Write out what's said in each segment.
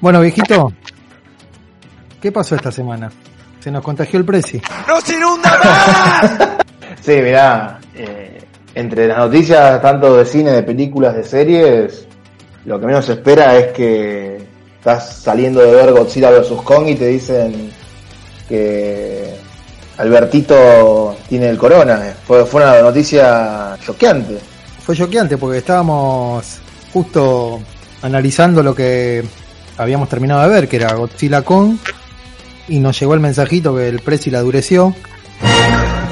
Bueno, viejito, ¿qué pasó esta semana? Se nos contagió el precio. ¡No se inunda más! sí, mirá, eh, entre las noticias tanto de cine, de películas, de series, lo que menos se espera es que estás saliendo de ver Godzilla vs. Kong y te dicen que Albertito tiene el corona. Fue, fue una noticia choqueante. Fue choqueante porque estábamos justo analizando lo que habíamos terminado de ver, que era Godzilla Kong, y nos llegó el mensajito que el precio la dureció,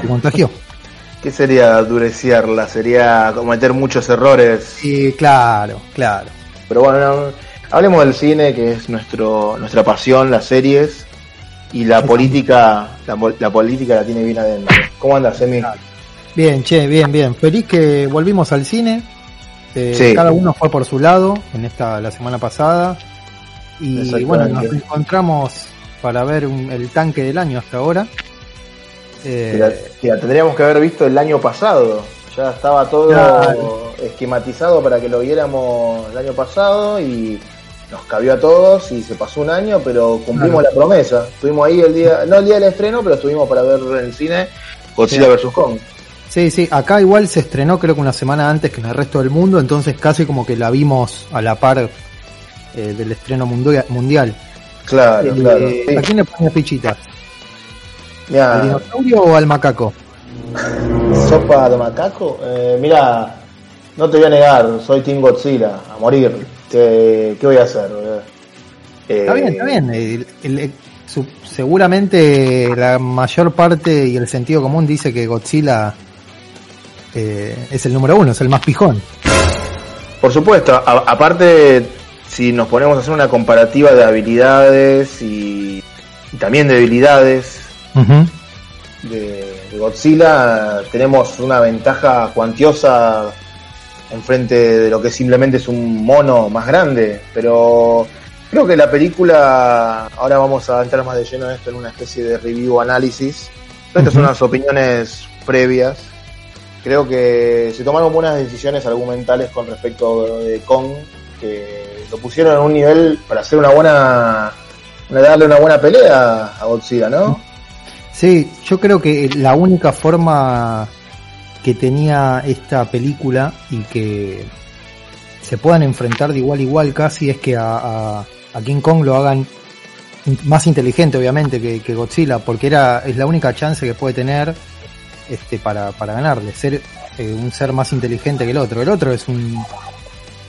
se contagió. ¿Qué sería dureciarla? Sería cometer muchos errores. Sí, claro, claro. Pero bueno, hablemos del cine, que es nuestro nuestra pasión, las series y la política, la, política la tiene bien adentro. ¿Cómo andas, Emi? Bien, che, bien, bien. Feliz que volvimos al cine. Eh, cada uno fue por su lado en esta la semana pasada. Y bueno, nos encontramos para ver el tanque del año hasta ahora. Eh, tendríamos que haber visto el año pasado. Ya estaba todo esquematizado para que lo viéramos el año pasado y nos cabió a todos y se pasó un año, pero cumplimos la promesa. Estuvimos ahí el día, no el día del estreno, pero estuvimos para ver en el cine Godzilla vs. Kong. Sí, sí, acá igual se estrenó creo que una semana antes que en el resto del mundo, entonces casi como que la vimos a la par eh, del estreno mundial. Claro, eh, claro. ¿A quién le pone fichitas? ¿Al dinosaurio o al macaco? ¿Sopa de macaco? Eh, mira, no te voy a negar, soy Team Godzilla, a morir. ¿Qué, voy a hacer? está bien, está bien. seguramente la mayor parte y el sentido común dice que Godzilla es el número uno, es el más pijón. Por supuesto, aparte si nos ponemos a hacer una comparativa de habilidades y, también de debilidades de, Godzilla, tenemos una ventaja cuantiosa en frente de lo que simplemente es un mono más grande, pero creo que la película, ahora vamos a entrar más de lleno en esto en una especie de review análisis, estas son unas opiniones previas, creo que se tomaron buenas decisiones argumentales con respecto de Kong, que lo pusieron en un nivel para hacer una buena, darle una buena pelea a Godzilla, ¿no? Sí, yo creo que la única forma que tenía esta película y que se puedan enfrentar de igual a igual casi es que a, King Kong lo hagan más inteligente obviamente que, Godzilla porque era es la única chance que puede tener este para, para ganarle ser eh, un ser más inteligente que el otro el otro es un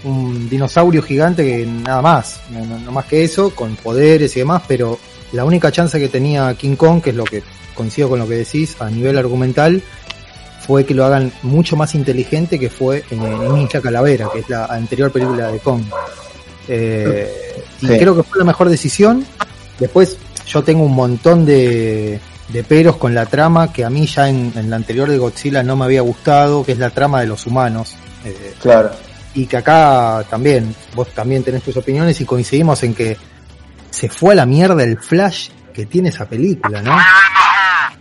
un dinosaurio gigante que nada más, no, más que eso, con poderes y demás, pero la única chance que tenía King Kong, que es lo que coincido con lo que decís a nivel argumental, fue que lo hagan mucho más inteligente que fue en, Ninja Calavera, que es la anterior película de Kong. Eh, y creo que fue la mejor decisión. Después yo tengo un montón de, de peros con la trama que a mí ya en, la anterior de Godzilla no me había gustado, que es la trama de los humanos. Eh, claro y que acá también, vos también tenés tus opiniones y coincidimos en que se fue a la mierda el flash que tiene esa película, ¿no?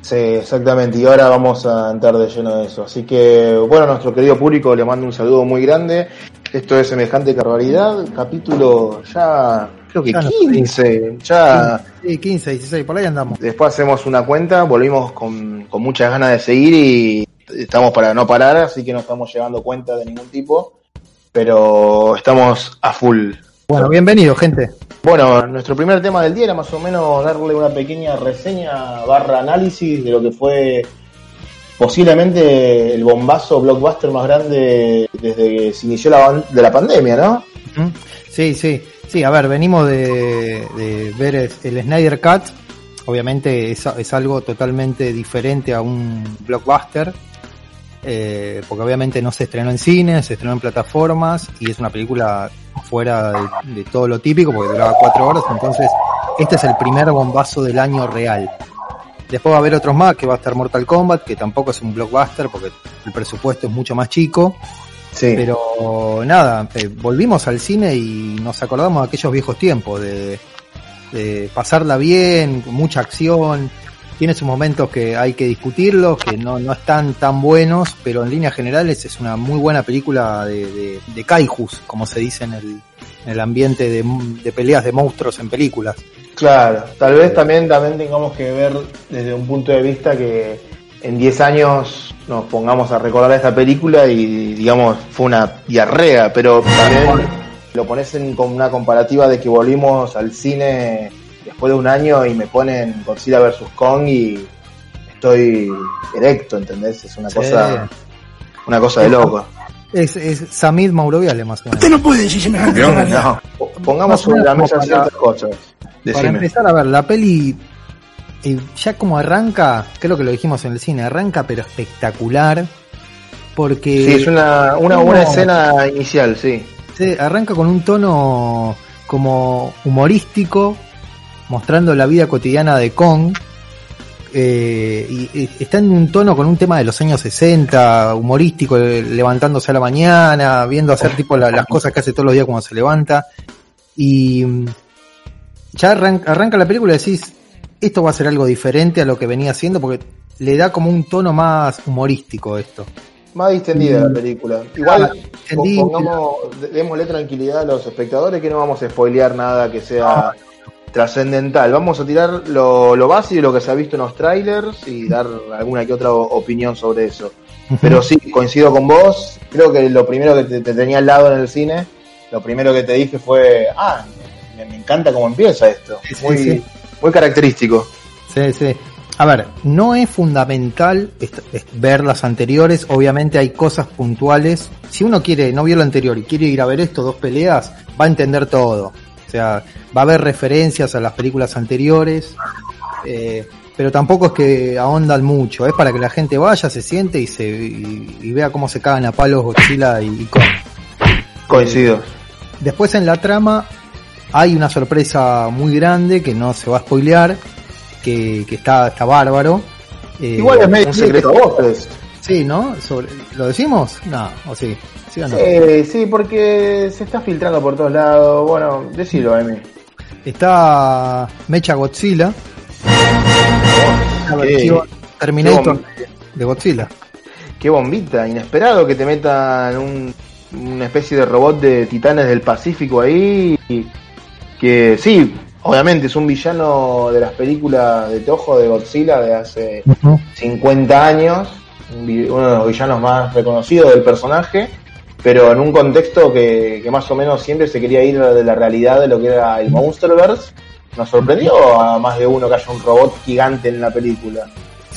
Sí, exactamente, y ahora vamos a entrar de lleno de eso. Así que, bueno, a nuestro querido público le mando un saludo muy grande. Esto es Semejante Barbaridad, capítulo ya, creo que 15, ya... Sí, 15, 16, por ahí andamos. Después hacemos una cuenta, volvimos con, con muchas ganas de seguir y estamos para no parar, así que no estamos llevando cuenta de ningún tipo pero estamos a full. Bueno, bienvenido, gente. Bueno, nuestro primer tema del día era más o menos darle una pequeña reseña barra análisis de lo que fue posiblemente el bombazo blockbuster más grande desde que se inició la, de la pandemia, ¿no? Sí, sí, sí, a ver, venimos de, ver el Snyder Cut, obviamente es, es algo totalmente diferente a un blockbuster, eh, porque obviamente no se estrenó en cine, se estrenó en plataformas y es una película fuera de, todo lo típico porque duraba cuatro horas, entonces este es el primer bombazo del año real. Después va a haber otros más, que va a estar Mortal Kombat, que tampoco es un blockbuster porque el presupuesto es mucho más chico. Pero nada, eh, volvimos al cine y nos acordamos de aquellos viejos tiempos, de, de pasarla bien, mucha acción, tiene sus momentos que hay que discutirlos, que no, no están tan buenos, pero en líneas generales es una muy buena película de, de, kaijus, como se dice en el, el ambiente de, de peleas de monstruos en películas. Claro, tal vez también, también tengamos que ver desde un punto de vista que en 10 años nos pongamos a recordar esta película y digamos fue una diarrea, pero también lo pones en con una comparativa de que volvimos al cine después de un año y me ponen Godzilla vs Kong y estoy erecto, ¿entendés? Es una cosa una cosa de loco. Es, es Samid Mauroviale más o menos. Usted no puede decir semejante no. Pongamos sobre la mesa ciertas cosas. Decime. Para empezar a ver, la peli eh, ya como arranca, creo que lo dijimos en el cine, arranca pero espectacular. Porque. Sí, es una, una buena escena inicial, sí. Sí, arranca con un tono como humorístico, mostrando la vida cotidiana de Kong. Eh, y, está en un tono con un tema de los años 60, humorístico, eh, levantándose a la mañana, viendo hacer tipo las cosas que hace todos los días cuando se levanta. Y mm, ya arranca, arranca la película y decís, esto va a ser algo diferente a lo que venía haciendo porque le da como un tono más humorístico esto. Más distendida la mm. película. Igual, ah, pongamos, démosle tranquilidad a los espectadores que no vamos a spoilear nada que sea ah. Trascendental. Vamos a tirar lo, lo básico, lo que se ha visto en los trailers y dar alguna que otra opinión sobre eso. Pero sí, coincido con vos. Creo que lo primero que te, tenía al lado en el cine, lo primero que te dije fue, ah, me, encanta cómo empieza esto. muy, muy característico. Sí, sí. A ver, no es fundamental ver las anteriores, obviamente hay cosas puntuales. Si uno quiere, no vio la anterior y quiere ir a ver esto, dos peleas, va a entender todo. O sea, va a haber referencias a las películas anteriores, eh, pero tampoco es que ahondan mucho, es para que la gente vaya, se siente y se y, vea cómo se cagan a palos Godzilla y, y Kong. Coincido. Después en la trama hay una sorpresa muy grande que no se va a spoilear, que, que está, está bárbaro. Eh, Igual es medio un secreto a voces. Sí, ¿no? ¿Lo decimos? No, o sí. ¿Sí o no? Sí, porque se está filtrando por todos lados. Bueno, decilo, Emi. Está Mecha Godzilla. Terminator de Godzilla. Qué bombita, inesperado que te metan un, una especie de robot de titanes del Pacífico ahí. Y que sí, obviamente es un villano de las películas de Toho de Godzilla de hace 50 años, uno de los villanos más reconocidos del personaje, pero en un contexto que, más o menos siempre se quería ir de la realidad de lo que era el Monsterverse. Nos sorprendió a más de uno que haya un robot gigante en la película.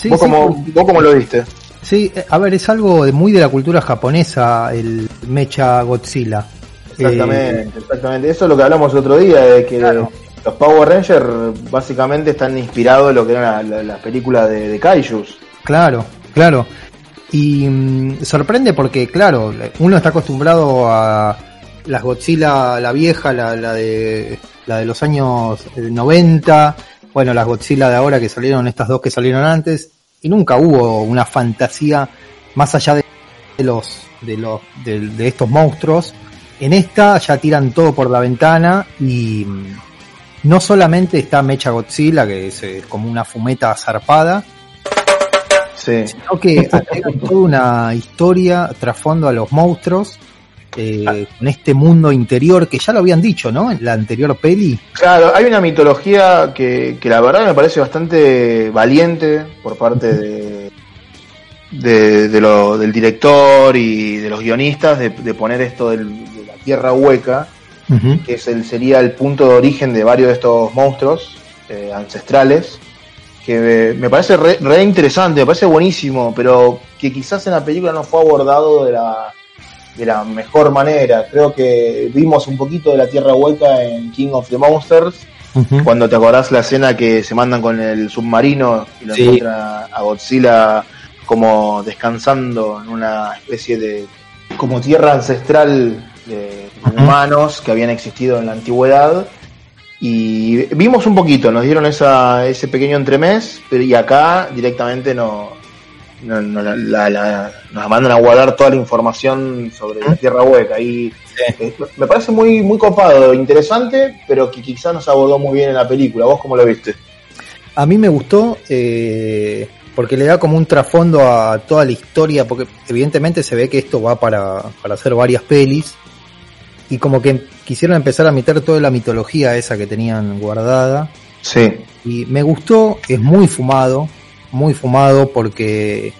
¿Vos, cómo, lo viste? Sí, eh, a ver, es algo de, muy de la cultura japonesa el Mecha Godzilla. Exactamente, exactamente. Eso es lo que hablamos el otro día, de que los Power Rangers básicamente están inspirados en lo que eran las películas de, de Kaijus. Claro, claro. Y mm, sorprende porque, claro, uno está acostumbrado a las Godzilla, la vieja, la, de, la de los años 90, bueno, las Godzilla de ahora que salieron, estas dos que salieron antes, y nunca hubo una fantasía más allá de los, de los, de estos monstruos. En esta ya tiran todo por la ventana y mm, no solamente está Mecha Godzilla, que es eh, como una fumeta zarpada, sino que hay toda una historia trasfondo a los monstruos eh, ah. con este mundo interior que ya lo habían dicho, ¿no? En la anterior peli. Claro, hay una mitología que, que la verdad me parece bastante valiente por parte de, de, lo, del director y de los guionistas de, de poner esto del, tierra hueca, que es el, sería el punto de origen de varios de estos monstruos eh, ancestrales, que me parece re, interesante, me parece buenísimo, pero que quizás en la película no fue abordado de la, de la mejor manera. Creo que vimos un poquito de la tierra hueca en King of the Monsters, cuando te acordás la escena que se mandan con el submarino y lo encuentran a Godzilla como descansando en una especie de como tierra ancestral de humanos que habían existido en la antigüedad. Y vimos un poquito, nos dieron esa, ese pequeño entremés, pero y acá directamente no, nos mandan a guardar toda la información sobre la Tierra Hueca. Y eh, me parece muy, muy copado, interesante, pero que quizás nos abordó muy bien en la película. ¿Vos cómo lo viste? A mí me gustó eh, porque le da como un trasfondo a toda la historia, porque evidentemente se ve que esto va para, para hacer varias pelis y como que quisieron empezar a meter toda la mitología esa que tenían guardada. Sí. Y me gustó, es muy fumado, muy fumado porque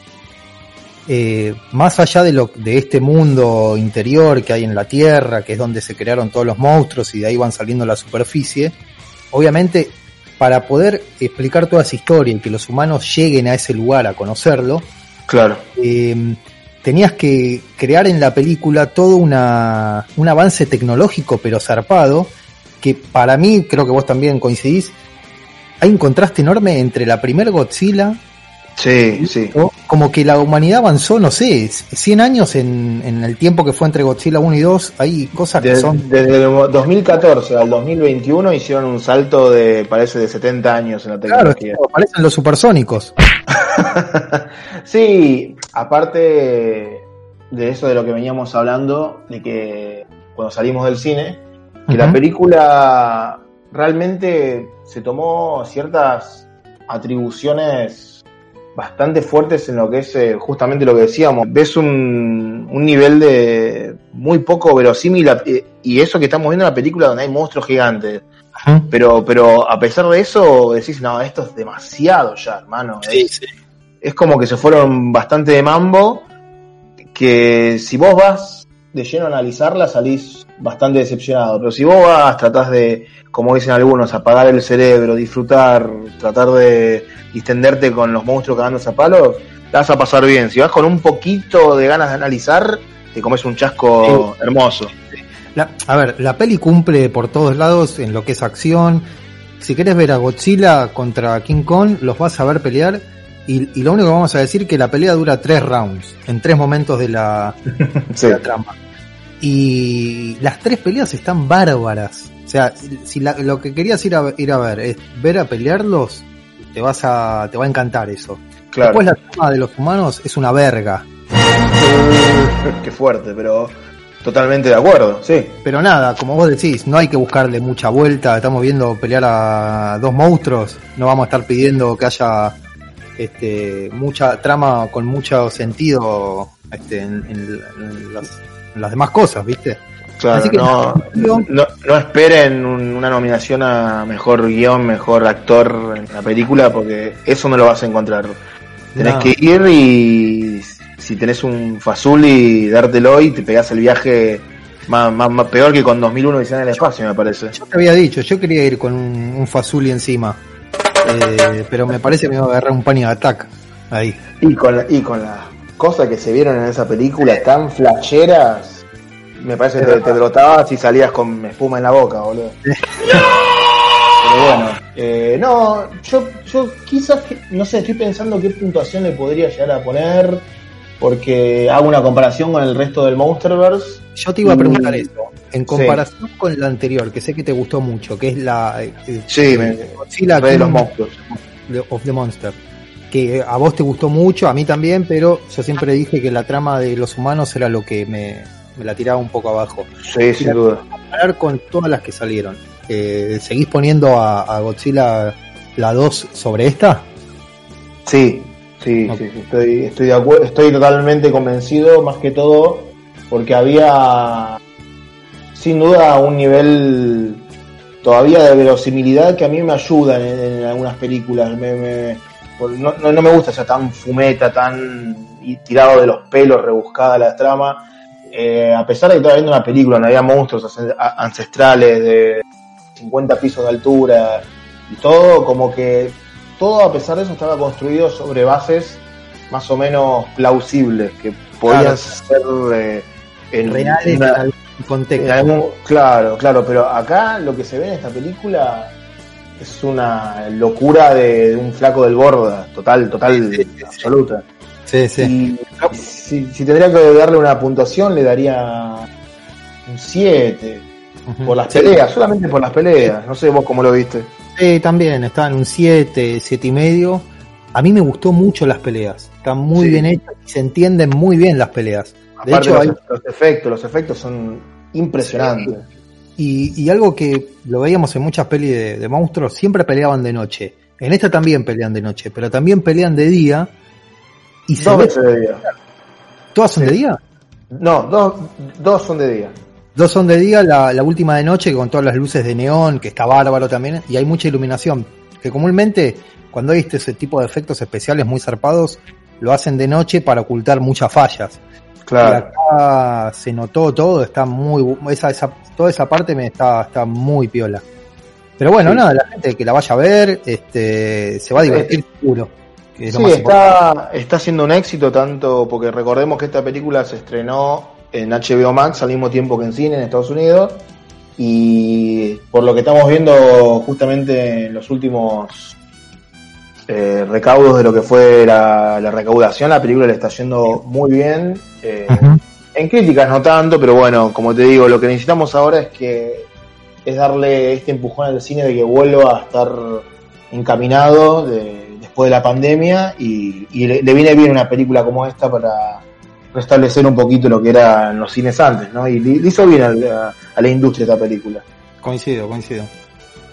eh, más allá de, lo, de este mundo interior que hay en la Tierra, que es donde se crearon todos los monstruos y de ahí van saliendo a la superficie, obviamente para poder explicar toda esa historia y que los humanos lleguen a ese lugar a conocerlo, claro. Eh, tenías que crear en la película todo una, un avance tecnológico pero zarpado, que para mí, creo que vos también coincidís, hay un contraste enorme entre la primer Godzilla Sí, sí. Como que la humanidad avanzó, no sé, 100 años en, en, el tiempo que fue entre Godzilla 1 y 2, hay cosas que son... Desde el 2014 al 2021 hicieron un salto de, parece, de 70 años en la tecnología. Claro, parecen los supersónicos. sí, aparte de eso de lo que veníamos hablando, de que cuando salimos del cine, que la película realmente se tomó ciertas atribuciones bastante fuertes en lo que es eh, justamente lo que decíamos. Ves un, un nivel de muy poco verosímil y eso que estamos viendo en la película donde hay monstruos gigantes. Ajá. Pero, pero a pesar de eso decís, no, esto es demasiado ya, hermano. Sí, es, sí. es como que se fueron bastante de mambo, que si vos vas de lleno a analizarla salís bastante decepcionado. Pero si vos vas, tratás de, como dicen algunos, apagar el cerebro, disfrutar, tratar de distenderte con los monstruos cagándose a palos, la vas a pasar bien. Si vas con un poquito de ganas de analizar, te comes un chasco Sí. hermoso. La- a ver, la peli cumple por todos lados en lo que es acción. Si querés ver a Godzilla contra King Kong, los vas a ver pelear. Y, y lo único que vamos a decir que la pelea dura tres rounds, en tres momentos de la, Sí. de la trama. Y las tres peleas están bárbaras. O sea, si la- lo que querías ir a, ir a ver es ver a pelearlos, te vas a, te va a encantar eso. Claro. Después la trama de los humanos es una verga. Qué fuerte, pero totalmente de acuerdo, sí. Pero nada, como vos decís, no hay que buscarle mucha vuelta. Estamos viendo pelear a dos monstruos. No vamos a estar pidiendo que haya este, mucha trama con mucho sentido este, en, en- las demás cosas, ¿viste? Claro, Así que no, no. esperen un- una nominación a mejor guion, mejor actor en la película, porque eso no lo vas a encontrar. Tenés No. que ir y si tenés un Fazuli, dártelo y te pegás el viaje más, más, más peor que con 2001 Odisea en el espacio, me parece. Yo te había dicho, yo quería ir con un, un Fazuli encima. Eh, pero me parece que me iba a agarrar un panic attack ahí. Y con, la- y con las cosas que se vieron en esa película tan flasheras, me parece que te, te brotabas y salías con espuma en la boca, boludo. Pero bueno, eh, no, yo, yo quizás, que- no sé, estoy pensando qué puntuación le podría llegar a poner, porque hago una comparación con el resto del Monsterverse. Yo te iba a preguntar Mm. eso. En comparación con la anterior, que sé que te gustó mucho, que es la eh, eh, Sí, me, Godzilla Rey de los monstruos. of the Monster. Que a vos te gustó mucho, a mí también, pero yo siempre dije que la trama de los humanos era lo que me, me la tiraba un poco abajo. Sí, sin duda. Comparar con todas las que salieron. Eh, ¿Seguís poniendo a, a Godzilla la 2 sobre esta? Sí, sí, sí, sí, estoy, estoy de acuerdo, estoy totalmente convencido, más que todo, porque había sin duda un nivel todavía de verosimilidad que a mí me ayuda en, en algunas películas. Me, me- por- no, no, no me gusta ya tan fumeta, tan tirado de los pelos, rebuscada la trama. Eh, a pesar de que estaba viendo una película donde había monstruos ancestrales de 50 pisos de altura y todo, como que todo a pesar de eso estaba construido sobre bases más o menos plausibles, que podían Claro. ser eh, en Reales una- en algún contexto. en algún- claro, claro, pero acá lo que se ve en esta película es una locura de, de un flaco del borda, total, total, Sí, sí, sí. absoluta. Sí, sí. Y si, si tendría que darle una puntuación, le daría un 7 Ujú. por las peleas, solamente por las peleas. No sé vos cómo lo viste. Sí, también, está en un 7, 7 y medio. A mí me gustó mucho las peleas. Están muy bien hechas y se entienden muy bien las peleas. De Aparte hecho, los, hay, los efectos, los efectos son impresionantes. Y, y algo que lo veíamos en muchas pelis de, de monstruos, siempre peleaban de noche. En esta también pelean de noche, pero también pelean de día. Y se Dos veces de día. todas son de día. No, dos, dos son de día. Dos son de día, la, la, última de noche con todas las luces de neón, que está bárbaro también, y hay mucha iluminación. Que comúnmente, cuando hay este ese tipo de efectos especiales muy zarpados, lo hacen de noche para ocultar muchas fallas. Claro. acá se notó todo, está muy, esa, esa, toda esa parte me está, está muy piola. Pero bueno, nada, la gente que la vaya a ver, este, se va a divertir seguro. sí, está, está siendo un éxito tanto porque recordemos que esta película se estrenó en HBO Max al mismo tiempo que en cine en Estados Unidos y por lo que estamos viendo justamente en los últimos eh, recaudos de lo que fue la, recaudación, la película le está yendo muy bien. Eh, en críticas no tanto, pero bueno, como te digo, lo que necesitamos ahora es que es darle este empujón al cine de que vuelva a estar encaminado después de la pandemia y, le, viene bien una película como esta para restablecer un poquito lo que eran los cines antes, ¿no? Y le, hizo bien a la, industria esta película. Coincido, coincido.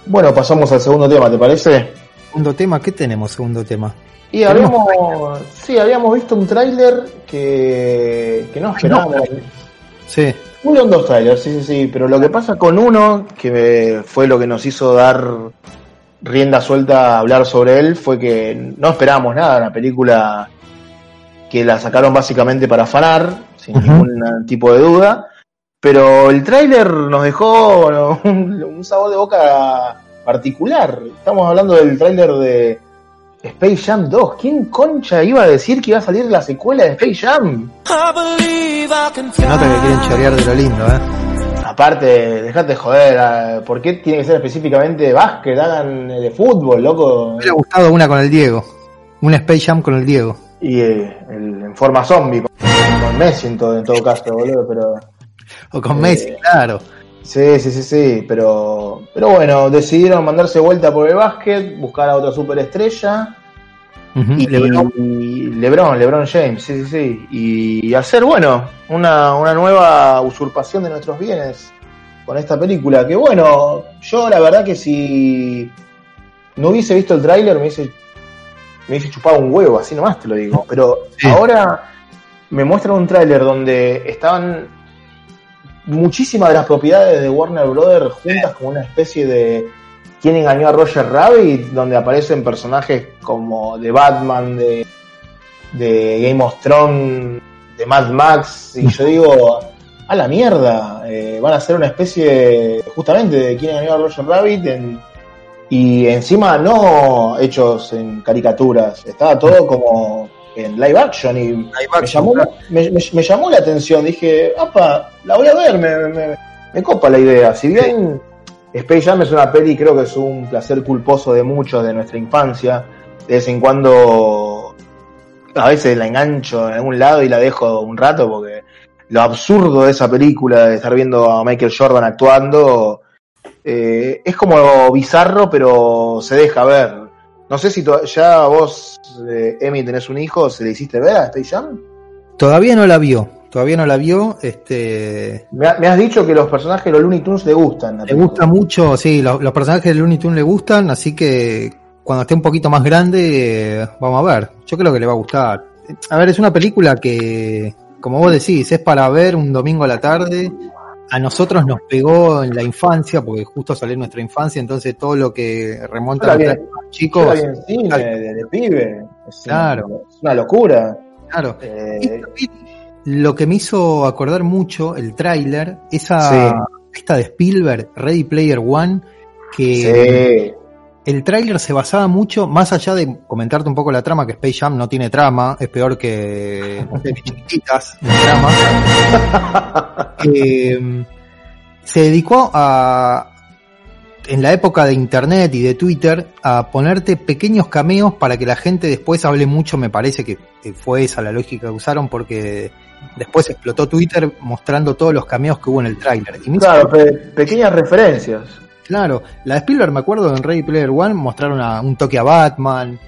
Bueno, pasamos al segundo tema, ¿te parece? Segundo tema, ¿qué tenemos segundo tema? Y habíamos, sí, habíamos visto un tráiler que, que no esperábamos. Sí. Uno dos trailers, sí, sí, sí, pero lo que pasa con uno, que fue lo que nos hizo dar rienda suelta a hablar sobre él, fue que no esperábamos nada, una película que la sacaron básicamente para afanar, sin ningún tipo de duda, pero el tráiler nos dejó un, sabor de boca particular. Estamos hablando del tráiler de Space Jam 2. ¿Quién concha iba a decir que iba a salir la secuela de Space Jam? Se nota que quieren chorear de lo lindo, ¿eh? Aparte, dejate joder, ah, ¿por qué tiene que ser específicamente de básquet? Hagan de fútbol, loco. Me hubiera gustado una con el Diego. Una Space Jam con el Diego y eh, en forma zombie, con, Messi en todo, en todo caso, boludo, pero... O con Messi, eh, claro. Sí, sí, sí, sí, pero, pero bueno, decidieron mandarse vuelta por el básquet, buscar a otra superestrella. y, Lebron. Lebron, Lebron James, sí, sí, sí. Y, hacer, bueno, una, una nueva usurpación de nuestros bienes con esta película. Que bueno, yo la verdad que si no hubiese visto el tráiler me hubiese me dice chupado un huevo, así nomás te lo digo. Pero ahora me muestran un tráiler donde estaban muchísimas de las propiedades de Warner Brothers juntas como una especie de quién engañó a Roger Rabbit, donde aparecen personajes como de Batman, de, de Game of Thrones, de Mad Max, y yo digo, a la mierda, eh, van a ser una especie justamente de quién engañó a Roger Rabbit en y encima no hechos en caricaturas, estaba todo como en live action y me, llamó, me, llamó, la atención, dije, apa, la voy a ver, me, me, copa la idea, si bien Space Jam es una peli, creo que es un placer culposo de muchos de nuestra infancia, de vez en cuando a veces la engancho en algún lado y la dejo un rato porque lo absurdo de esa película, de estar viendo a Michael Jordan actuando, eh, es como bizarro, pero se deja ver. No sé si ya vos, eh, Emi, tenés un hijo, ¿se le hiciste ver a Space Jam? Todavía no la vio, todavía no la vio. Este... Me, has dicho que los personajes de los Looney Tunes le gustan. Le gusta mucho, sí, los, personajes de Looney Tunes le gustan, así que cuando esté un poquito más grande, vamos a ver. Yo creo que le va a gustar. A ver, es una película que, como vos decís, es para ver un domingo a la tarde a nosotros nos pegó en la infancia, porque justo salió nuestra infancia, entonces todo lo que remonta a los chicos. de, pibe. Es claro. es una locura. Claro. Eh, lo que me hizo acordar mucho el tráiler, esa esta de Spielberg, Ready Player One, que el tráiler se basaba mucho, más allá de comentarte un poco la trama, que Space Jam no tiene trama, es peor que de trama. Eh, se dedicó a, en la época de internet y de Twitter, a ponerte pequeños cameos para que la gente después hable mucho, me parece que fue esa la lógica que usaron, porque después explotó Twitter mostrando todos los cameos que hubo en el tráiler. Claro, pequeñas referencias. Claro, la de Spielberg me acuerdo en Ready Player One mostraron un toque a Batman.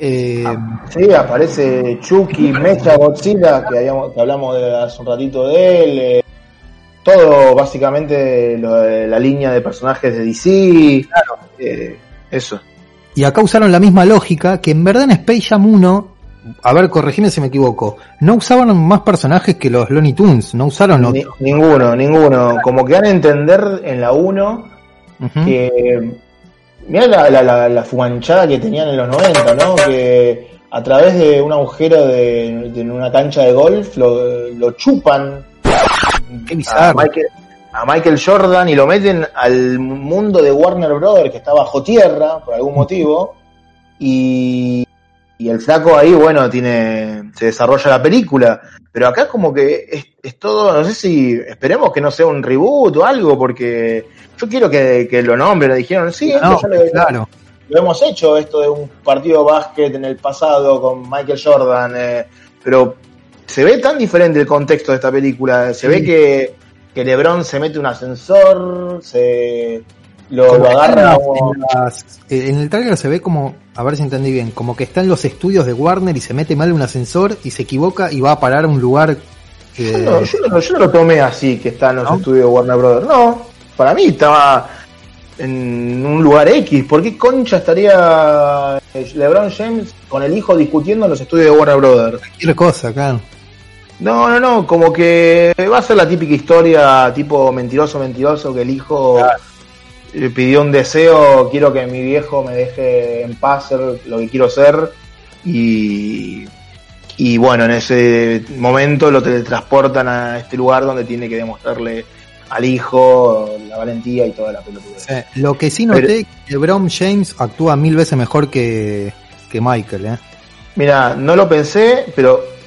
Eh, ah, sí, aparece Chucky, Mecha, Godzilla, que, habíamos, que hablamos de, hace un ratito de él. Eh, todo básicamente la línea de personajes de DC. Claro. Eh, eso. Y acá usaron la misma lógica que en verdad en Space Jam 1 a ver, corregime si me equivoco, no usaban más personajes que los Looney Tunes, no usaron otros. ninguno, ninguno. Como que dan a entender en la 1 que. Mira la, la, la, fumanchada que tenían en los 90, ¿no? Que a través de un agujero de, una cancha de golf lo, lo chupan. Qué bizarro. A Michael, a Michael Jordan y lo meten al mundo de Warner Brothers que está bajo tierra por algún motivo y, y el flaco ahí, bueno, tiene se desarrolla la película, pero acá como que es, es, todo, no sé si esperemos que no sea un reboot o algo, porque yo quiero que, que lo nombren, dijeron, sí, no, ya lo, claro. lo, hemos hecho, esto de un partido de básquet en el pasado con Michael Jordan, eh, pero se ve tan diferente el contexto de esta película, se ve que, que Lebron se mete un ascensor, se lo, agarra en, el trailer se ve como, a ver si entendí bien, como que está en los estudios de Warner y se mete mal un ascensor y se equivoca y va a parar a un lugar. Yo, no, yo, no, lo tomé así, que está en los estudios de Warner Brothers. No, para mí estaba en un lugar X. ¿Por qué concha estaría LeBron James con el hijo discutiendo en los estudios de Warner Brothers? Cualquier cosa, claro. No, no, no, como que va a ser la típica historia tipo mentiroso, mentiroso, que el hijo pidió un deseo, quiero que mi viejo me deje en paz ser lo que quiero ser y, y bueno, en ese momento lo teletransportan a este lugar donde tiene que demostrarle al hijo la valentía y toda la pelota. lo que sí noté que Brom James actúa mil veces mejor que, que Michael. ¿eh? Mira, no lo pensé, pero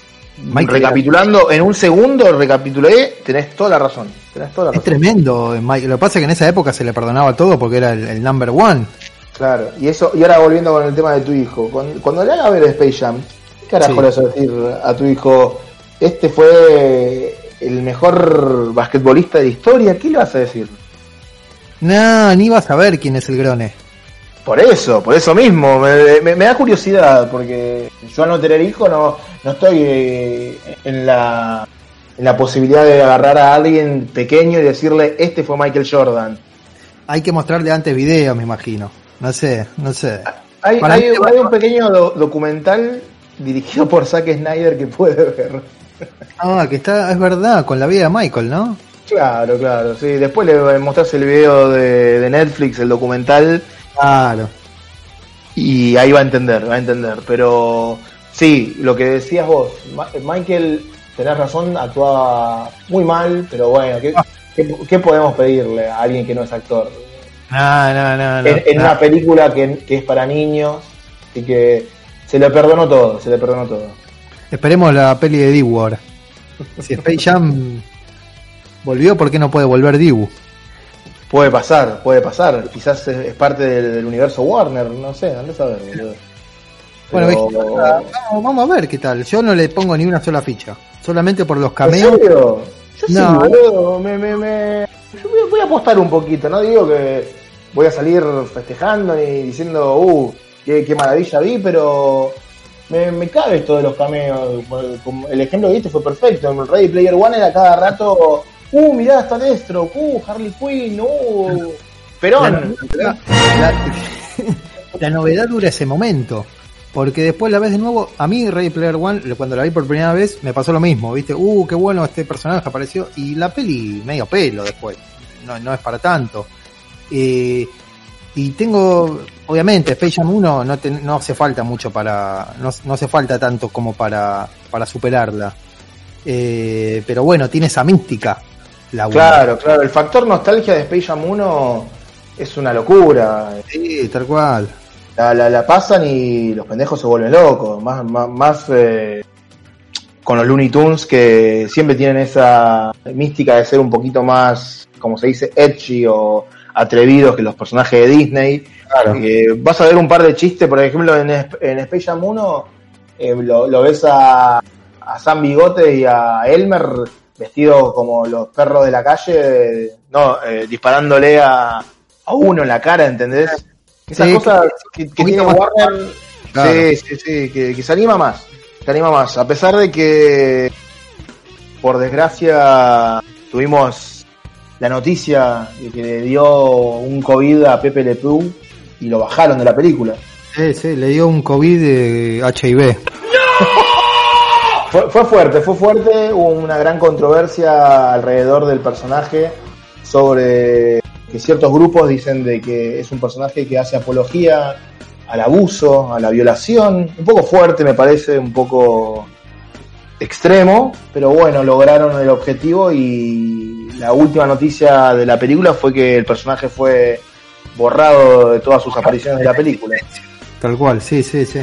recapitulando, en un segundo recapitulé, tenés toda la razón. es tremendo, Lo que pasa es que en esa época se le perdonaba todo porque era el, number one. Claro, y eso, y ahora volviendo con el tema de tu hijo, cuando, le haga ver Space Jam, ¿qué carajo le vas a decir a tu hijo? Este fue el mejor basquetbolista de la historia, ¿qué le vas a decir? No, ni vas a ver quién es el Grone. Por eso, por eso mismo, me, da curiosidad, porque yo al no tener hijo no, no estoy eh, en la, en la posibilidad de agarrar a alguien pequeño y decirle, este fue Michael Jordan. Hay que mostrarle antes videos, me imagino. No sé, no sé. Hay, hay, un pequeño documental dirigido por Zack Snyder que puede ver. Ah, que está, es verdad, con la vida de Michael, ¿no? Claro, claro, sí. Después le mostrás el video de, de Netflix, el documental, Claro. Y ahí va a entender, va a entender. Pero sí, lo que decías vos, Michael, tenés razón, actuaba muy mal, pero bueno, ¿qué, podemos pedirle a alguien que no es actor? No, no, no. en, una película que, es para niños y que se le perdonó todo, se le perdonó todo. Esperemos la peli de Dibu ahora. Si Space Jam volvió, ¿por qué no puede volver Dibu? Puede pasar, puede pasar. Quizás es, parte del, universo Warner, no sé, no saber, Bueno, vamos, a ver qué tal. Yo no le pongo ni una sola ficha. Solamente por los cameos. Yo no. sí, Me, me, me... Yo voy a apostar un poquito. No digo que voy a salir festejando y diciendo, uh, qué, qué maravilla vi, pero me, me cabe esto de los cameos. El ejemplo que viste fue perfecto. En Ready Player One era cada rato uh, mirá, está Destro, uh, Harley Quinn, uh, Perón. La, novedad dura ese momento. Porque después la ves de nuevo, a mí Ready Player One, cuando la vi por primera vez, me pasó lo mismo, viste, uh, qué bueno este personaje apareció, y la peli medio pelo después, no, no es para tanto. Eh, y tengo, obviamente, Space Jam 1 no, no hace falta mucho para, no, no hace falta tanto como para, para superarla. Eh, pero bueno, tiene esa mística claro, claro, el factor nostalgia de Space Jam 1 es una locura. Sí, tal cual. La, la, pasan y los pendejos se vuelven locos. Más, más, eh, con los Looney Tunes que siempre tienen esa mística de ser un poquito más, como se dice, edgy o atrevidos que los personajes de Disney. Claro. vas a ver un par de chistes, por ejemplo, en, en Space Jam 1 eh, lo, ves a, a Sam Bigote y a Elmer vestido como los perros de la calle, no, eh, disparándole a, a, uno en la cara, ¿entendés? Esas cosas que, tiene Warner, sí, sí, sí, que, se anima más, se anima más, a pesar de que, por desgracia, tuvimos la noticia de que le dio un COVID a Pepe Le Pew y lo bajaron de la película. Sí, sí, le dio un COVID de HIV. ¡No! fue, fuerte, fue fuerte. Hubo una gran controversia alrededor del personaje sobre que ciertos grupos dicen de que es un personaje que hace apología al abuso, a la violación. Un poco fuerte, me parece, un poco extremo, pero bueno, lograron el objetivo y la última noticia de la película fue que el personaje fue borrado de todas sus apariciones de la película. Tal cual, sí, sí, sí.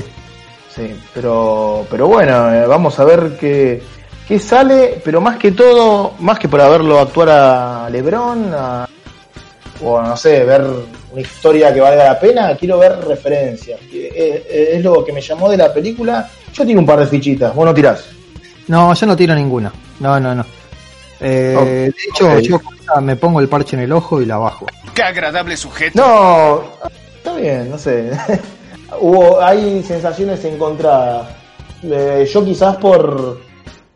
Sí, pero, pero bueno, eh, vamos a ver qué, qué sale, pero más que todo, más que para verlo actuar a Lebron, o no sé, ver una historia que valga la pena, quiero ver referencias. Es, lo que me llamó de la película. Yo tengo un par de fichitas, vos no tirás. No, yo no tiro ninguna. No, no, no. Eh, de hecho, yo me pongo el parche en el ojo y la bajo. Qué agradable sujeto. No, está bien, no sé. Hubo, hay sensaciones encontradas. Eh, yo quizás por,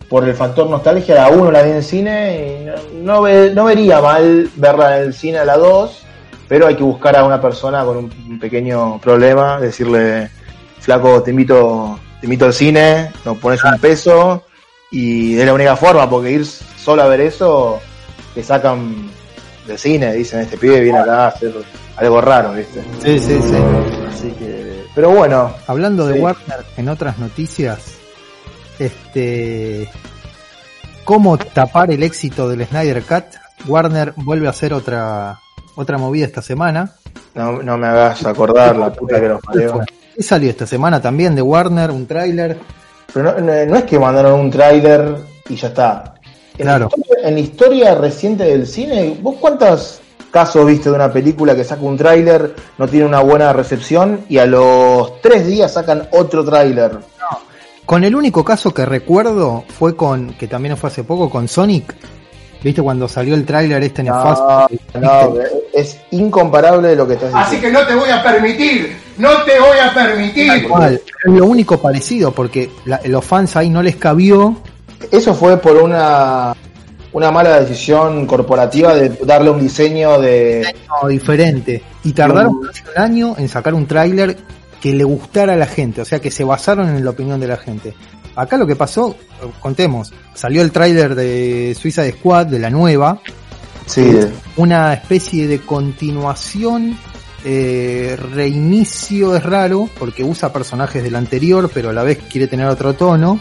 por el factor nostalgia, la 1 la vi en cine y no, no, vería mal verla en el cine a la 2, pero hay que buscar a una persona con un, pequeño problema, decirle, flaco, te invito, te invito al cine, nos pones un peso y es la única forma, porque ir solo a ver eso, te sacan del cine, dicen, este pibe viene acá a hacer algo raro, ¿viste? Sí, sí, sí. Así que, pero bueno. Hablando de Warner, en otras noticias, este, cómo tapar el éxito del Snyder Cut, Warner vuelve a hacer otra, otra movida esta semana. No, no me hagas acordar la puta que los ¿Qué salió esta semana también de Warner? Un tráiler pero no, es que mandaron un tráiler y ya está. En, claro. la historia, en la historia reciente del cine, ¿vos cuántos casos viste de una película que saca un tráiler, no tiene una buena recepción y a los tres días sacan otro tráiler? No. Con el único caso que recuerdo fue con, que también fue hace poco, con Sonic. ¿Viste cuando salió el tráiler este nefasto? No, no, es incomparable lo que estás diciendo. Así que no te voy a permitir no te voy a permitir. es lo único parecido, porque los fans ahí no les cabió. Eso fue por una una mala decisión corporativa de darle un diseño de diferente y tardaron un año en sacar un tráiler que le gustara a la gente, o sea que se basaron en la opinión de la gente. Acá lo que pasó, contemos, salió el tráiler de Suiza de Squad de la nueva, sí. una especie de continuación eh, reinicio es raro porque usa personajes del anterior, pero a la vez quiere tener otro tono.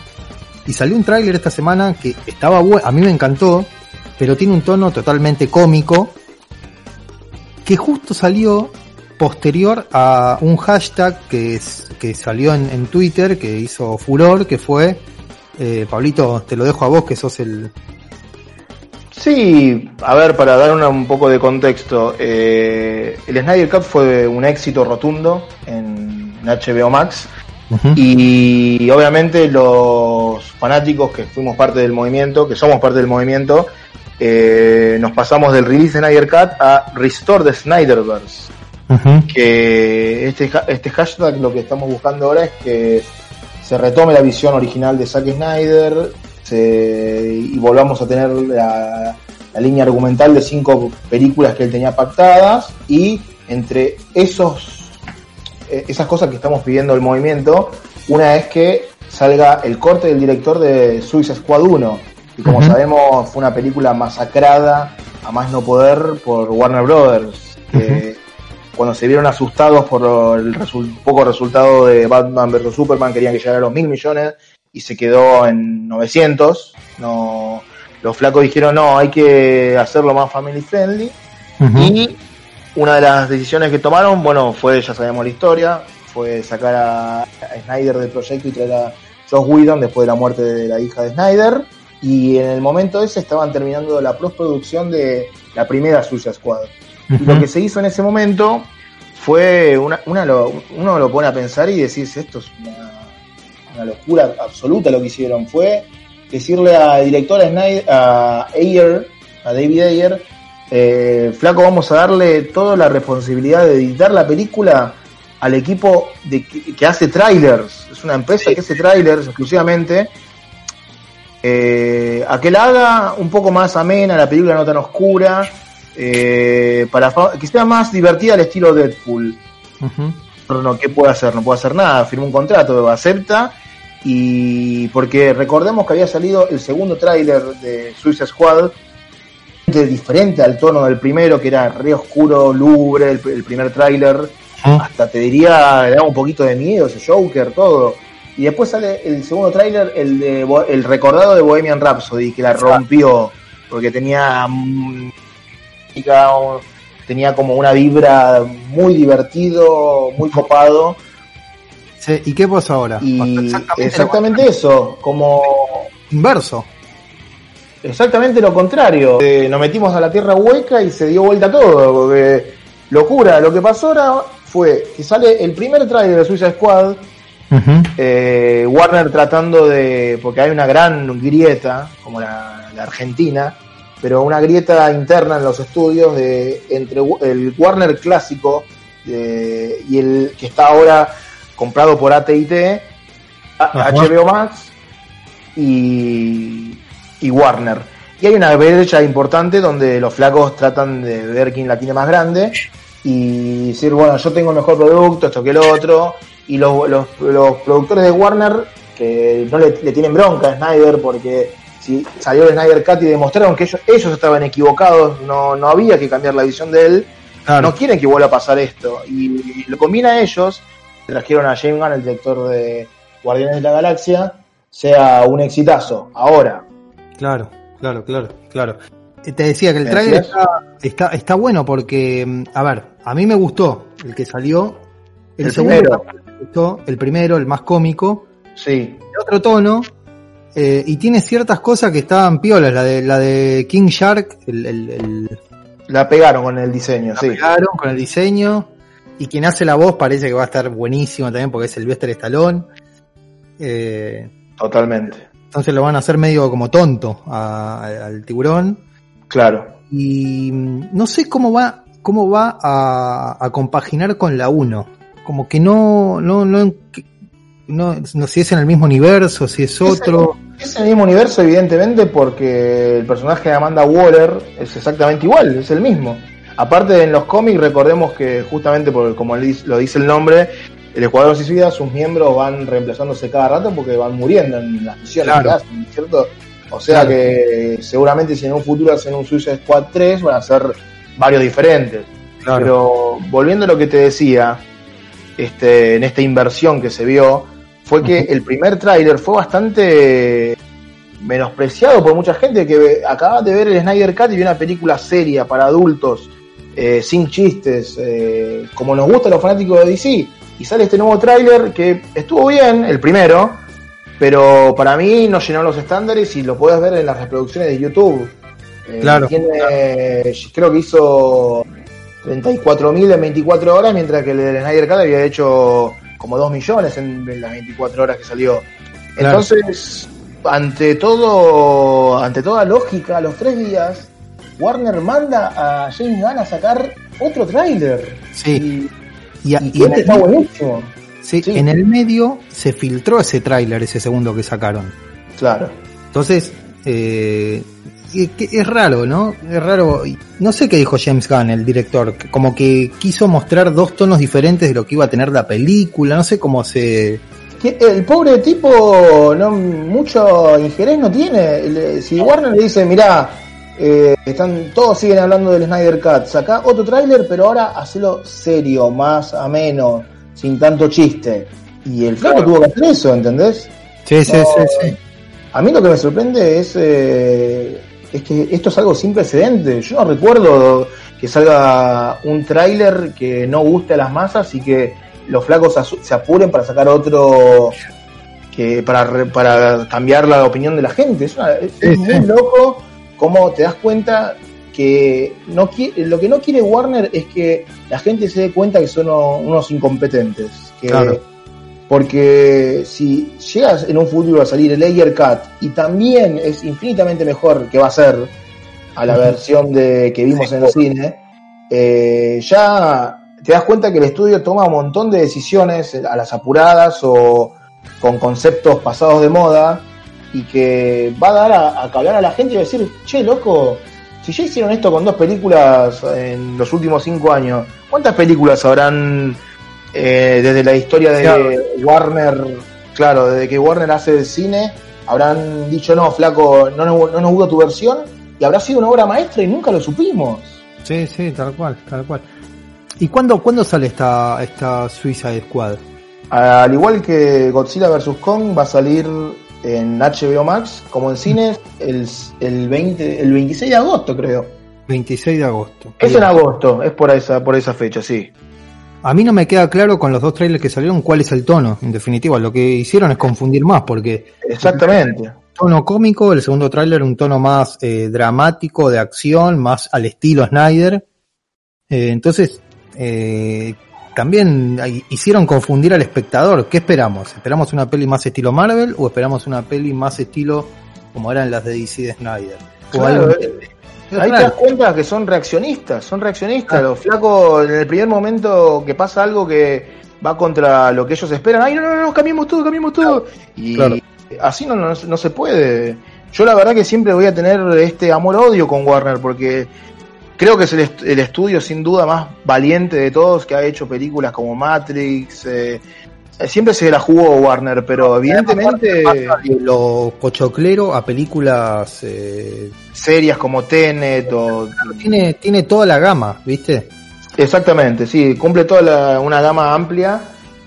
Y salió un tráiler esta semana que estaba bueno, a mí me encantó, pero tiene un tono totalmente cómico, que justo salió posterior a un hashtag que, que salió en, Twitter, que hizo furor, que fue, eh, Pablito, te lo dejo a vos, que sos el, Sí, a ver, para dar un poco de contexto, eh, el Snyder Cut fue un éxito rotundo en, HBO Max y obviamente los fanáticos que fuimos parte del movimiento, que somos parte del movimiento, eh, nos pasamos del release de Snyder Cut a Restore the Snyderverse. Que este, este hashtag lo que estamos buscando ahora es que se retome la visión original de Zack Snyder, y volvamos a tener la, línea argumental de cinco películas que él tenía pactadas y entre esos esas cosas que estamos pidiendo el movimiento, una es que salga el corte del director de Suicide Squad 1, y como sabemos fue una película masacrada a más no poder por Warner Brothers. cuando se vieron asustados por el poco resultado de Batman vs Superman, querían que llegara a los mil millones y se quedó en 900. No, los flacos dijeron, no, hay que hacerlo más family friendly. Y una de las decisiones que tomaron, bueno, fue, ya sabemos la historia, fue sacar a, Snyder del proyecto y traer a Josh Whedon después de la muerte de la hija de Snyder. Y en el momento ese estaban terminando la postproducción de la primera Suicide Squad. Y lo que se hizo en ese momento fue, una, una uno lo pone a pensar y decirse, esto es una una locura absoluta lo que hicieron. Fue decirle al director a, Ayer, a David Ayer, eh, flaco, vamos a darle toda la responsabilidad de editar la película al equipo de, que, hace trailers. Es una empresa que hace trailers exclusivamente. Eh, a que la haga un poco más amena, la película no tan oscura, eh, para que sea más divertida al estilo Deadpool. No, ¿qué puede hacer? No puede hacer nada. Firma un contrato, acepta Y porque recordemos que había salido el segundo tráiler de Suicide Squad, diferente al tono del primero, que era re oscuro, lubre, el, primer tráiler. Hasta te diría, le daba un poquito de miedo ese Joker, todo. Y después sale el segundo tráiler, el de el recordado de Bohemian Rhapsody, que la rompió, porque tenía tenía como una vibra muy divertido, muy copado. ¿Y qué pasa ahora? exactamente, eso, como inverso. Exactamente lo contrario. Eh, nos metimos a la tierra hueca y se dio vuelta todo. Porque, locura. Lo que pasó ahora fue que sale el primer trailer de Suicide Squad. Eh, Warner tratando de. Porque hay una gran grieta, como la, la Argentina, pero una grieta interna en los estudios de entre el Warner clásico y el que está ahora comprado por AT&T, HBO Max y, y Warner. Y hay una brecha importante donde los flacos tratan de ver quién la tiene más grande y decir, bueno, yo tengo el mejor producto, esto que el otro. Y los, los, los productores de Warner, que no le, le tienen bronca a Snyder porque si salió el Snyder Cut y demostraron que ellos, ellos estaban equivocados, no, no había que cambiar la visión de él, no quieren que vuelva a pasar esto. Y, lo combina a ellos, trajeron a James Gunn, el director de Guardianes de la Galaxia, sea un exitazo. Ahora. Claro, claro, claro, claro. Eh, te decía que el trailer está, está, bueno porque, mm, a ver, a mí me gustó el que salió. El, segundo primero. me gustó, el primero, el más cómico. Sí. De otro tono, eh, y tiene ciertas cosas que estaban piolas, la de, la de King Shark, el, la pegaron con el diseño, la sí. pegaron con el diseño. Y quien hace la voz parece que va a estar buenísimo también porque es el Bester Stallone. Eh, Totalmente. Entonces lo van a hacer medio como tonto al tiburón. Claro. Y mm, no sé cómo va, cómo va a, a compaginar con la 1. Como que no, no, no, no, no si es en el mismo universo, si es otro. Es, el mismo universo, evidentemente, porque el personaje de Amanda Waller es exactamente igual, es el mismo. Aparte, en los cómics, recordemos que justamente por, como lo dice el nombre, el Escuadrón Suicida, sus miembros van reemplazándose cada rato porque van muriendo en las misiones ¿cierto? O sea que seguramente si en un futuro hacen un Suicide Squad 3 van a ser varios diferentes. Pero volviendo a lo que te decía, este, en esta inversión que se vio, fue que el primer tráiler fue bastante menospreciado por mucha gente que acaba de ver el Snyder Cut y vio una película seria para adultos, eh, sin chistes, eh, como nos gusta a los fanáticos de DC. Y sale este nuevo tráiler que estuvo bien, el primero, pero para mí no llenó los estándares y lo puedes ver en las reproducciones de YouTube. Eh, claro, Creo que hizo 34.000 en 24 horas, mientras que el de Snyder Cut había hecho como 2 millones en, las 24 horas que salió. Entonces, ante todo, ante toda lógica, a los tres días, Warner manda a James Gunn a sacar otro tráiler. Sí. Y, y, este está buenísimo. Sí, en el medio se filtró ese tráiler, ese segundo que sacaron. Claro. Entonces, eh, es raro, ¿no? Es raro. No sé qué dijo James Gunn, el director. Como que quiso mostrar dos tonos diferentes de lo que iba a tener la película. No sé cómo se. El pobre tipo, no mucho interés no tiene. Si Warner le dice, mirá, eh, están todos siguen hablando del Snyder Cut, saca otro tráiler, pero ahora hacelo serio, más ameno, sin tanto chiste. Y el flaco tuvo que hacer eso, ¿entendés? Sí, sí, sí, sí. A mí lo que me sorprende es eh, es que esto es algo sin precedentes. Yo no recuerdo que salga un tráiler que no guste a las masas y que los flacos se apuren para sacar otro que para, para cambiar la opinión de la gente. Es, muy loco cómo te das cuenta que no lo que no quiere Warner es que la gente se dé cuenta que son unos incompetentes. claro. porque si llegas en un futuro a salir el Layer Cut y también es infinitamente mejor que va a ser a la versión de que vimos en el cine, eh, ya te das cuenta que el estudio toma un montón de decisiones a las apuradas o con conceptos pasados de moda y que va a dar a, a hablar a la gente y va a decir, che, loco, si ya hicieron esto con dos películas en los últimos cinco años, ¿cuántas películas habrán eh, desde la historia de Warner Claro, desde que Warner hace el cine, habrán dicho, no, flaco, no, no, no nos gusta tu versión, y habrá sido una obra maestra y nunca lo supimos. Sí, sí, tal cual, tal cual. ¿Y cuándo, cuándo sale esta, esta Suicide Squad? Al igual que Godzilla vs. Kong va a salir en HBO Max, como en cines, el, el, 20, el 26 de agosto, creo. 26 de agosto. Es en agosto, es por esa, por esa fecha, sí. A mí no me queda claro con los dos trailers que salieron cuál es el tono, en definitiva. Lo que hicieron es confundir más, porque. Exactamente. Tono cómico, el segundo tráiler un tono más eh, dramático, de acción, más al estilo Snyder. Eh, entonces, eh, también hicieron confundir al espectador. ¿Qué esperamos? ¿Esperamos una peli más estilo Marvel o esperamos una peli más estilo como eran las de DC de Snyder? Ahí te das cuenta que son reaccionistas, son reaccionistas. Ah. Los flacos, en el primer momento que pasa algo que va contra lo que ellos esperan, ay, no, no, no, cambiemos todo, cambiemos todo. Y así no, no, no se puede. Yo la verdad que siempre voy a tener este amor-odio con Warner porque creo que es el, estudio sin duda más valiente de todos que ha hecho películas como Matrix. Eh, siempre se la jugó Warner, pero evidentemente. Lo pochoclero a películas. Eh, serias como Tenet o. Tiene, tiene toda la gama, ¿viste? Exactamente, sí, cumple toda una gama amplia.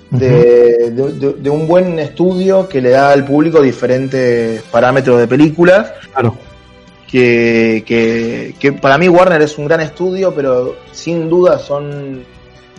De, de, un buen estudio que le da al público diferentes parámetros de películas. Claro que, que, para mí Warner es un gran estudio, pero sin duda son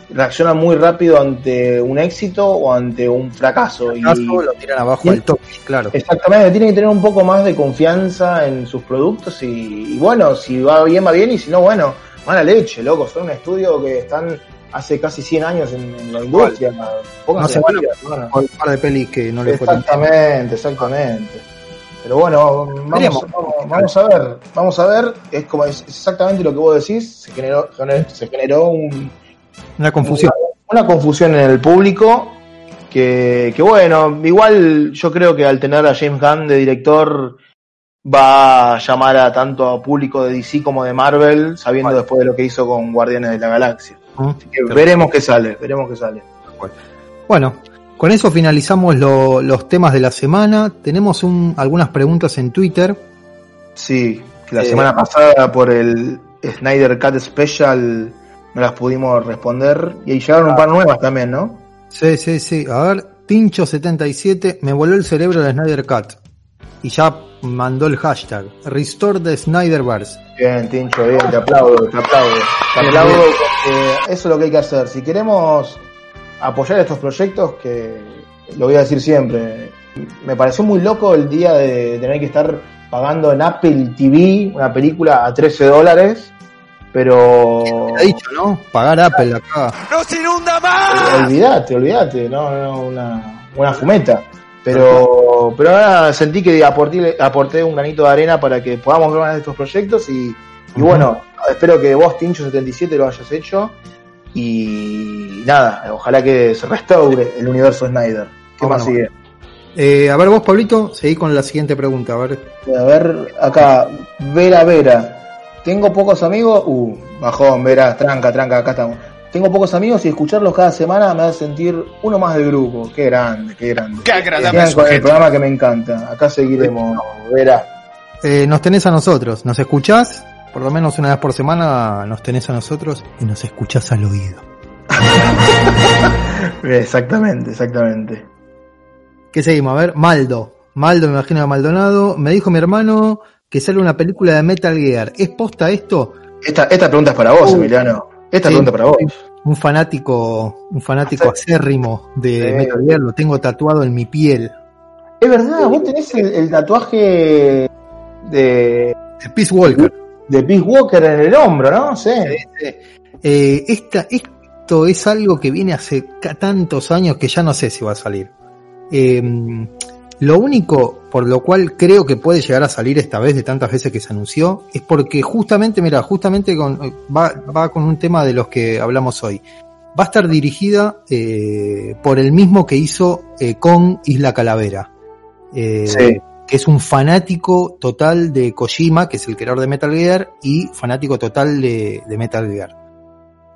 reaccionan muy rápido ante un éxito o ante un fracaso. y lo tiran abajo al toque, claro. Exactamente, tienen que tener un poco más de confianza en sus productos y, bueno, si va bien, va bien, y si no, bueno, mala leche, loco, son un estudio que están hace casi 100 años en, la industria. no se un par de pelis que no le Exactamente, exactamente. Pero bueno, vamos, vamos, a ver, vamos a ver, es como es exactamente lo que vos decís, se generó, se generó una confusión. Una, confusión en el público, que, que bueno, igual yo creo que al tener a James Gunn de director va a llamar a tanto a público de DC como de Marvel, sabiendo después de lo que hizo con Guardianes de la Galaxia. Así que veremos qué sale, veremos qué sale. Bueno, con eso finalizamos los temas de la semana. Tenemos un, algunas preguntas en Twitter. Sí, la eh, semana pasada por el Snyder Cut Special no las pudimos responder. Y ahí llegaron un par nuevas también, ¿no? Sí, sí, sí. A ver, Tincho77 me voló el cerebro de Snyder Cut. Y ya mandó el hashtag. Restore the Snyderverse. Bien, Tincho, bien, te aplaudo, te aplaudo. Te aplaudo porque eso es lo que hay que hacer. Si queremos apoyar estos proyectos que, lo voy a decir siempre, me pareció muy loco el día de tener que estar pagando en Apple TV una película a 13 dólares, pero... ha dicho, ¿no? Pagar Apple acá. ¡No se inunda más! Olvídate, olvídate, no, no, una, una fumeta. Pero, pero ahora sentí que aporté, aporté un granito de arena para que podamos ver estos proyectos y, y bueno, espero que vos, Tincho77, lo hayas hecho y nada, ojalá que se restaure el universo Snyder. ¿Qué más sigue? Eh, a ver vos, Pablito, seguí con la siguiente pregunta. A ver, a ver acá, Vera Vera. Tengo pocos amigos. Uh, bajón, Vera, tranca, tranca, acá estamos. Tengo pocos amigos y escucharlos cada semana me hace sentir uno más del grupo. Qué grande, qué grande. Qué agradable. Con el programa que me encanta. Acá seguiremos, Vera. Eh, nos tenés a nosotros, ¿nos escuchás? Por lo menos una vez por semana nos tenés a nosotros y nos escuchás al oído. exactamente, exactamente. ¿Qué seguimos? A ver, Maldo. Maldo, me imagino a Maldonado. Me dijo mi hermano que sale una película de Metal Gear. ¿Es posta esto? Esta, esta pregunta es para vos, uh, Emiliano. Esta pregunta es para vos. Un fanático, un fanático acérrimo de Metal Gear, lo tengo tatuado en mi piel. Es verdad, vos tenés el, tatuaje de... De Peace Walker de Big Walker en el hombro, ¿no? Sí. Eh, esta, esto es algo que viene hace tantos años que ya no sé si va a salir. Em, lo único por lo cual creo que puede llegar a salir esta vez de tantas veces que se anunció es porque justamente, mira, justamente con, va, va con un tema de los que hablamos hoy. Va a estar dirigida eh, por el mismo que hizo eh, con Isla Calavera. sí que es un fanático total de Kojima, que es el creador de Metal Gear, y fanático total de, Metal Gear.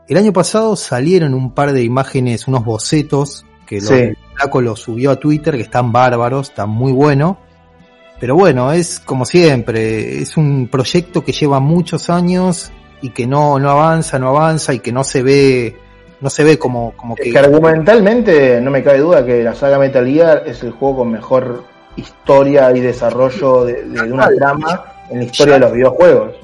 El año pasado salieron un par de imágenes, unos bocetos que lo, lo subió a Twitter, que están bárbaros, están muy bueno. Pero bueno, es como siempre, es un proyecto que lleva muchos años y que no, no avanza, no avanza y que no se ve, no se ve como, como que... argumentalmente no me cabe duda que la saga Metal Gear es el juego con mejor historia y desarrollo de, una trama en la historia de los videojuegos.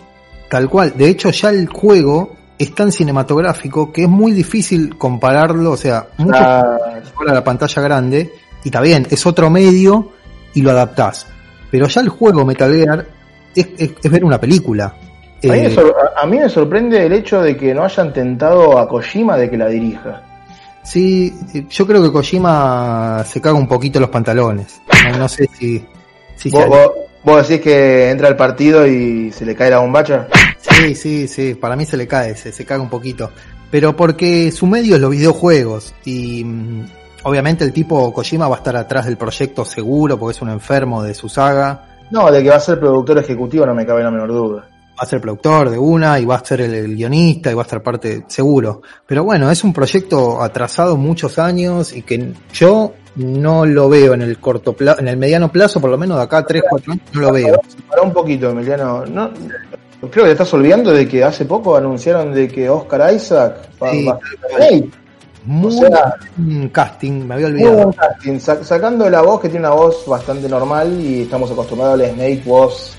Tal cual, de hecho ya el juego es tan cinematográfico que es muy difícil compararlo, o sea, mucho a la pantalla grande, y está bien, es otro medio y lo adaptás. Pero ya el juego Metal Gear es, es, ver una película. Eh, a mí, me sorprende el hecho de que no hayan tentado a Kojima de que la dirija. Sí, yo creo que Kojima se caga un poquito los pantalones. No, sé si... si ¿Vos, vos, decís que entra al partido y se le cae la bombacha? Sí, sí, sí, para mí se le cae, se, se caga un poquito. Pero porque su medio es los videojuegos y mm, obviamente el tipo Kojima va a estar atrás del proyecto seguro porque es un enfermo de su saga. No, de que va a ser productor ejecutivo no me cabe la menor duda. Va a ser productor de una y va a ser el, guionista y va a estar parte seguro. Pero bueno, es un proyecto atrasado muchos años y que yo no lo veo en el corto plazo, en el mediano plazo, por lo menos de acá 3, 4 años, no lo veo. Para un poquito, Emiliano. No, creo que te estás olvidando de que hace poco anunciaron de que Oscar Isaac va, a muy buen casting, me había olvidado. casting, sacando la voz que tiene una voz bastante normal y estamos acostumbrados al Snake voz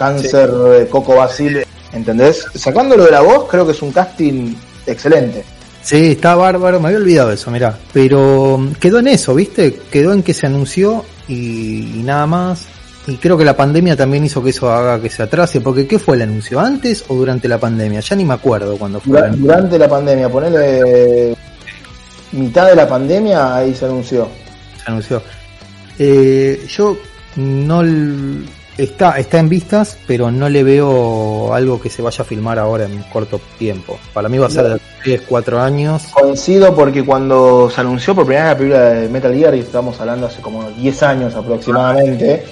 cáncer Coco Basile, ¿entendés? Sacándolo de la voz, creo que es un casting excelente. Sí, está bárbaro, me había olvidado eso, mirá. Pero mm, quedó en eso, ¿viste? Quedó en que se anunció y nada más. Y creo que la pandemia también hizo que eso haga que se atrase, porque ¿qué fue el anuncio? ¿Antes o durante la pandemia? Ya ni me acuerdo cuando fue. Durante, la pandemia, ponele mitad de la pandemia, ahí se anunció. Se anunció. Eh, yo no está, está en vistas, pero no le veo algo que se vaya a filmar ahora en corto tiempo. Para mí va a ser de 3, 4 años. Coincido porque cuando se anunció por primera vez la película de Metal Gear, y estamos hablando hace como 10 años aproximadamente,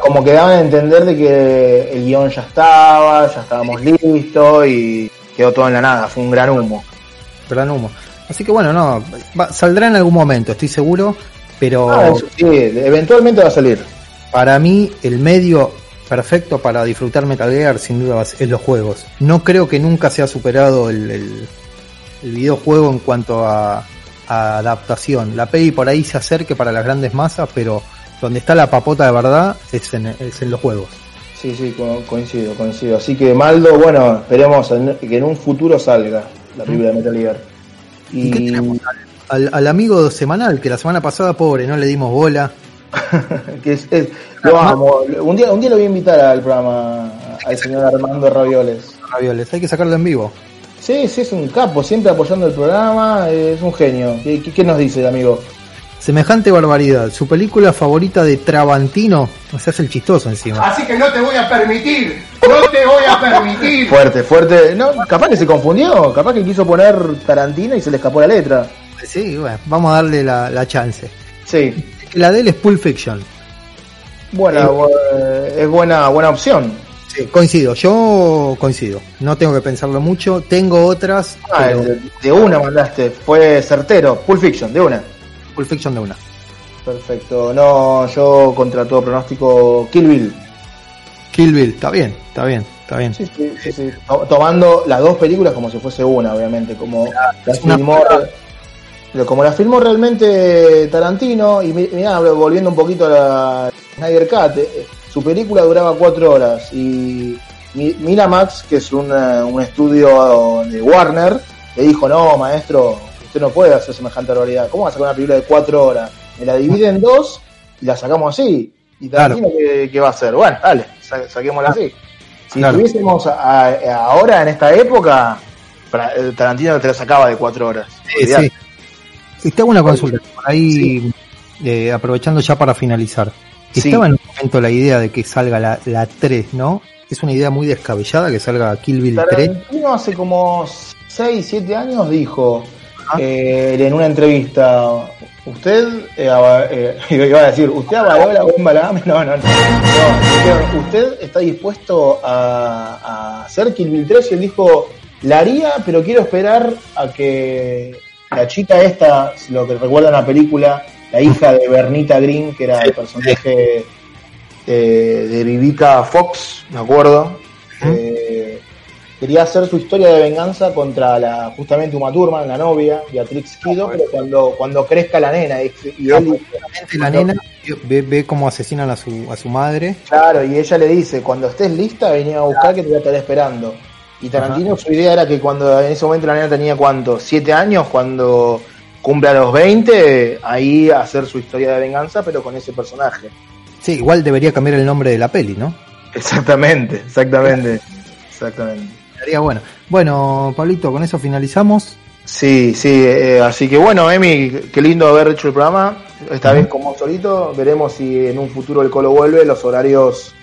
como que daban a entender de que el guion ya estaba, ya estábamos listos y quedó todo en la nada, fue un gran humo. Gran humo. Así que bueno, no, saldrá en algún momento, estoy seguro, pero... Ah, sí, eventualmente va a salir. Para mí, el medio perfecto para disfrutar Metal Gear sin duda es los juegos. No creo que nunca se ha superado el, el, videojuego en cuanto a, a adaptación. La peli por ahí se acerque para las grandes masas, pero donde está la papota de verdad es en, es en los juegos. Sí, sí, coincido, coincido. Así que Maldo, bueno, esperemos que en un futuro salga la película de Metal Gear. Y, Al, amigo semanal, que la semana pasada, pobre, no le dimos bola. que es, Un día, un día lo voy a invitar al programa al señor Armando Ravioles. Ravioles, hay que sacarlo en vivo. Sí, sí, es un capo, siempre apoyando el programa, es un genio. ¿Qué, qué nos dice el amigo? Semejante barbaridad. Su película favorita de Trabantino. O sea, es el chistoso encima. Así que no te voy a permitir. No te voy a permitir. fuerte, fuerte. No, capaz que se confundió. Capaz que quiso poner Tarantino y se le escapó la letra. Sí, bueno, vamos a darle la, chance. Sí. La de él es Pulp Fiction. Bueno, eh, es buena, buena opción. Sí, coincido. Yo coincido. No tengo que pensarlo mucho. Tengo otras. Ah, de una mandaste. Fue certero. Pulp Fiction, de una. Pulp Fiction de una. Perfecto. No, yo contra todo pronóstico Kill Bill. Kill Bill, está bien, está bien, está bien. Sí, sí, sí, Tomando las dos películas como si fuese una, obviamente, como la filmó, como la filmó realmente Tarantino y mira, volviendo un poquito a la Snyder Cut, eh, su película duraba cuatro horas y Miramax, que es un, un estudio de Warner, le dijo, no, maestro, no puede hacer semejante barbaridad. ¿Cómo va a sacar una película de cuatro horas? Me la divide en dos y la sacamos así. ¿Y Tarantino ¿qué, va a hacer? Bueno, dale, saquémosla así. Si estuviésemos ahora en esta época, Tarantino te la sacaba de cuatro horas. Sí, sí. Y te hago una consulta, por ahí eh, aprovechando ya para finalizar. Estaba en un momento la idea de que salga la, la 3, ¿no? Es una idea muy descabellada que salga Kill Bill Tarantino 3. hace como 6, 7 años dijo, eh, en una entrevista, usted eh, eh, iba a decir, ¿usted avaló la bomba la No, no, no. ¿Usted está dispuesto a, hacer Kill Bill 3? Y él dijo, la haría, pero quiero esperar a que la chica esta, lo que recuerda en la película, la hija de Bernita Green, que era el personaje de, de Vivica Fox, me acuerdo, eh, quería hacer su historia de venganza contra la justamente Uma Thurman, la novia, Beatrix Kido, pero cuando, cuando crezca la nena. Y, él, la nena ve, ve cómo asesinan a su, a su madre. Claro, y ella le dice, cuando estés lista, venía a buscar que te voy a estar esperando. Y Tarantino su idea era que cuando en ese momento la nena tenía cuánto, siete años, cuando cumple a los 20, ahí hacer su historia de venganza, pero con ese personaje. Sí, igual debería cambiar el nombre de la peli, ¿no? Exactamente, exactamente, exactamente. Sería bueno. Bueno, Pablito, con eso finalizamos. Sí, sí, eh, así que bueno, Emi, qué lindo haber hecho el programa, esta vez como solito, veremos si en un futuro el Colo vuelve, los horarios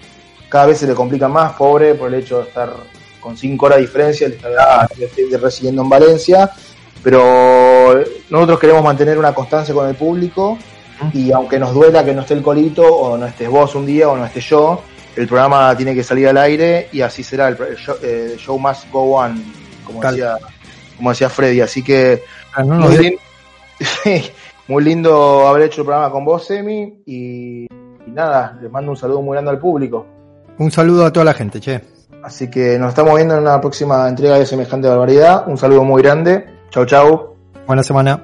cada vez se le complican más, pobre, por el hecho de estar con cinco horas de diferencia, el estar residiendo en Valencia, pero nosotros queremos mantener una constancia con el público y aunque nos duela que no esté el colito o no estés vos un día o no esté yo, el programa tiene que salir al aire y así será, el, show, must go on, como decía, como decía Freddy, así que ah, muy, lindo, muy, lindo, haber hecho el programa con vos, Emi, y, y nada, les mando un saludo muy grande al público. Un saludo a toda la gente, che. Así que nos estamos viendo en una próxima entrega de semejante barbaridad. Un saludo muy grande. Chau, chau. Buena semana.